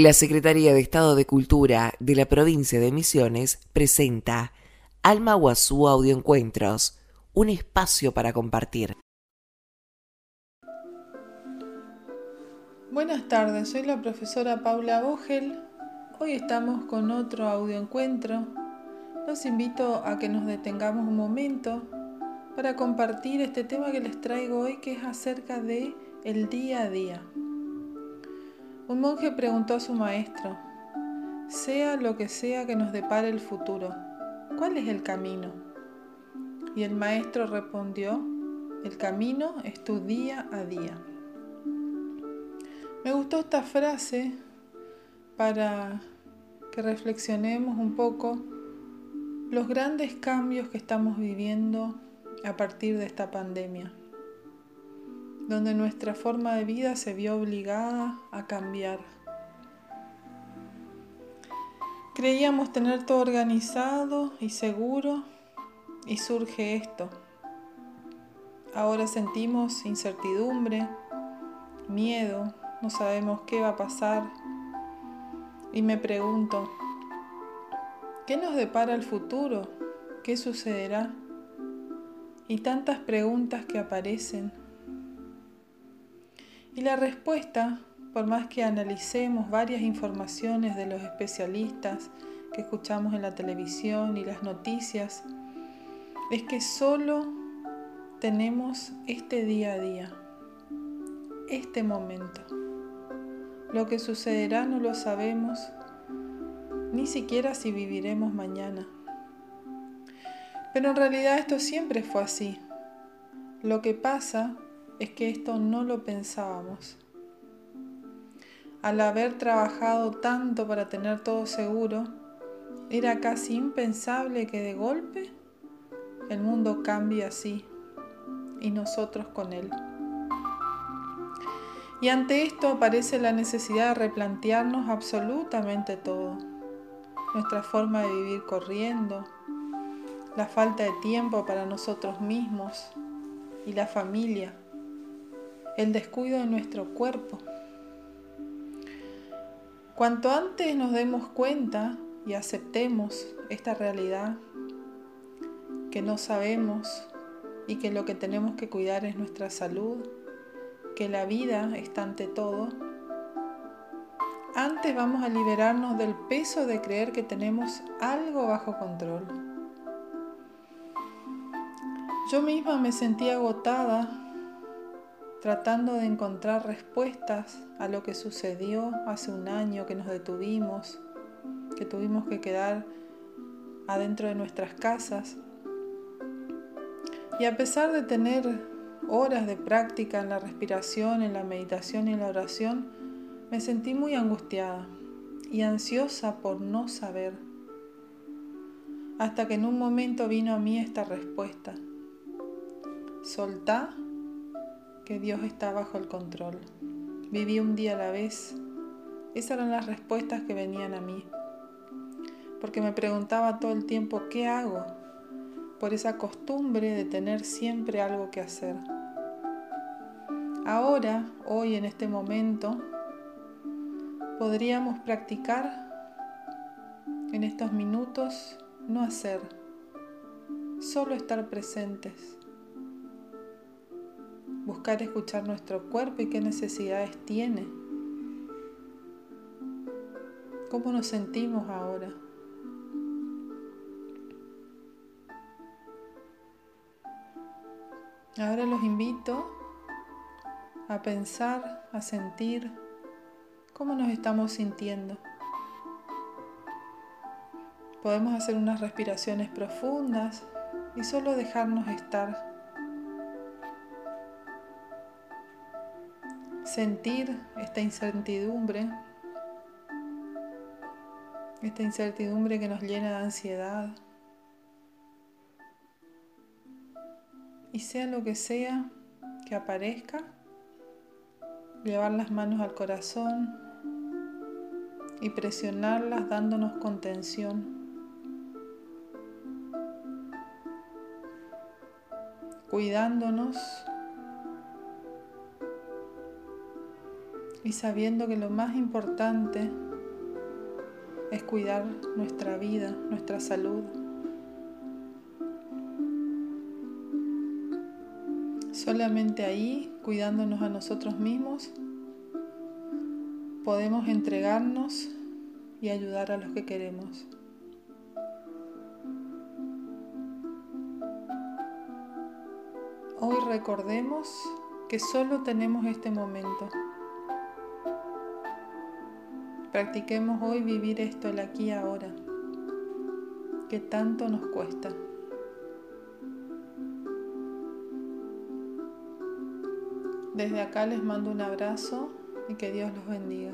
La Secretaría de Estado de Cultura de la provincia de Misiones presenta Alma Guazú Audioencuentros, un espacio para compartir. Buenas tardes, soy la profesora Paula Vogel. Hoy estamos con otro audioencuentro. Los invito a que nos detengamos un momento para compartir este tema que les traigo hoy que es acerca de el día a día. Un monje preguntó a su maestro, sea lo que sea que nos depare el futuro, ¿cuál es el camino? Y el maestro respondió, el camino es tu día a día. Me gustó esta frase para que reflexionemos un poco los grandes cambios que estamos viviendo a partir de esta pandemia donde nuestra forma de vida se vio obligada a cambiar. Creíamos tener todo organizado y seguro y surge esto. Ahora sentimos incertidumbre, miedo, no sabemos qué va a pasar y me pregunto, ¿qué nos depara el futuro? ¿Qué sucederá? Y tantas preguntas que aparecen y la respuesta, por más que analicemos varias informaciones de los especialistas que escuchamos en la televisión y las noticias, es que solo tenemos este día a día, este momento. Lo que sucederá no lo sabemos, ni siquiera si viviremos mañana. Pero en realidad esto siempre fue así. Lo que pasa es que esto no lo pensábamos. Al haber trabajado tanto para tener todo seguro, era casi impensable que de golpe el mundo cambie así y nosotros con él. Y ante esto aparece la necesidad de replantearnos absolutamente todo. Nuestra forma de vivir corriendo, la falta de tiempo para nosotros mismos y la familia el descuido de nuestro cuerpo. Cuanto antes nos demos cuenta y aceptemos esta realidad, que no sabemos y que lo que tenemos que cuidar es nuestra salud, que la vida está ante todo, antes vamos a liberarnos del peso de creer que tenemos algo bajo control. Yo misma me sentí agotada tratando de encontrar respuestas a lo que sucedió hace un año que nos detuvimos, que tuvimos que quedar adentro de nuestras casas. Y a pesar de tener horas de práctica en la respiración, en la meditación y en la oración, me sentí muy angustiada y ansiosa por no saber. Hasta que en un momento vino a mí esta respuesta. Soltá que Dios está bajo el control. Viví un día a la vez. Esas eran las respuestas que venían a mí. Porque me preguntaba todo el tiempo, ¿qué hago? Por esa costumbre de tener siempre algo que hacer. Ahora, hoy en este momento, podríamos practicar en estos minutos no hacer, solo estar presentes buscar escuchar nuestro cuerpo y qué necesidades tiene. ¿Cómo nos sentimos ahora? Ahora los invito a pensar, a sentir cómo nos estamos sintiendo. Podemos hacer unas respiraciones profundas y solo dejarnos estar sentir esta incertidumbre, esta incertidumbre que nos llena de ansiedad. Y sea lo que sea que aparezca, llevar las manos al corazón y presionarlas dándonos contención. Cuidándonos y sabiendo que lo más importante es cuidar nuestra vida, nuestra salud. Solamente ahí, cuidándonos a nosotros mismos, podemos entregarnos y ayudar a los que queremos. Hoy recordemos que solo tenemos este momento. Practiquemos hoy vivir esto el aquí y ahora, que tanto nos cuesta. Desde acá les mando un abrazo y que Dios los bendiga.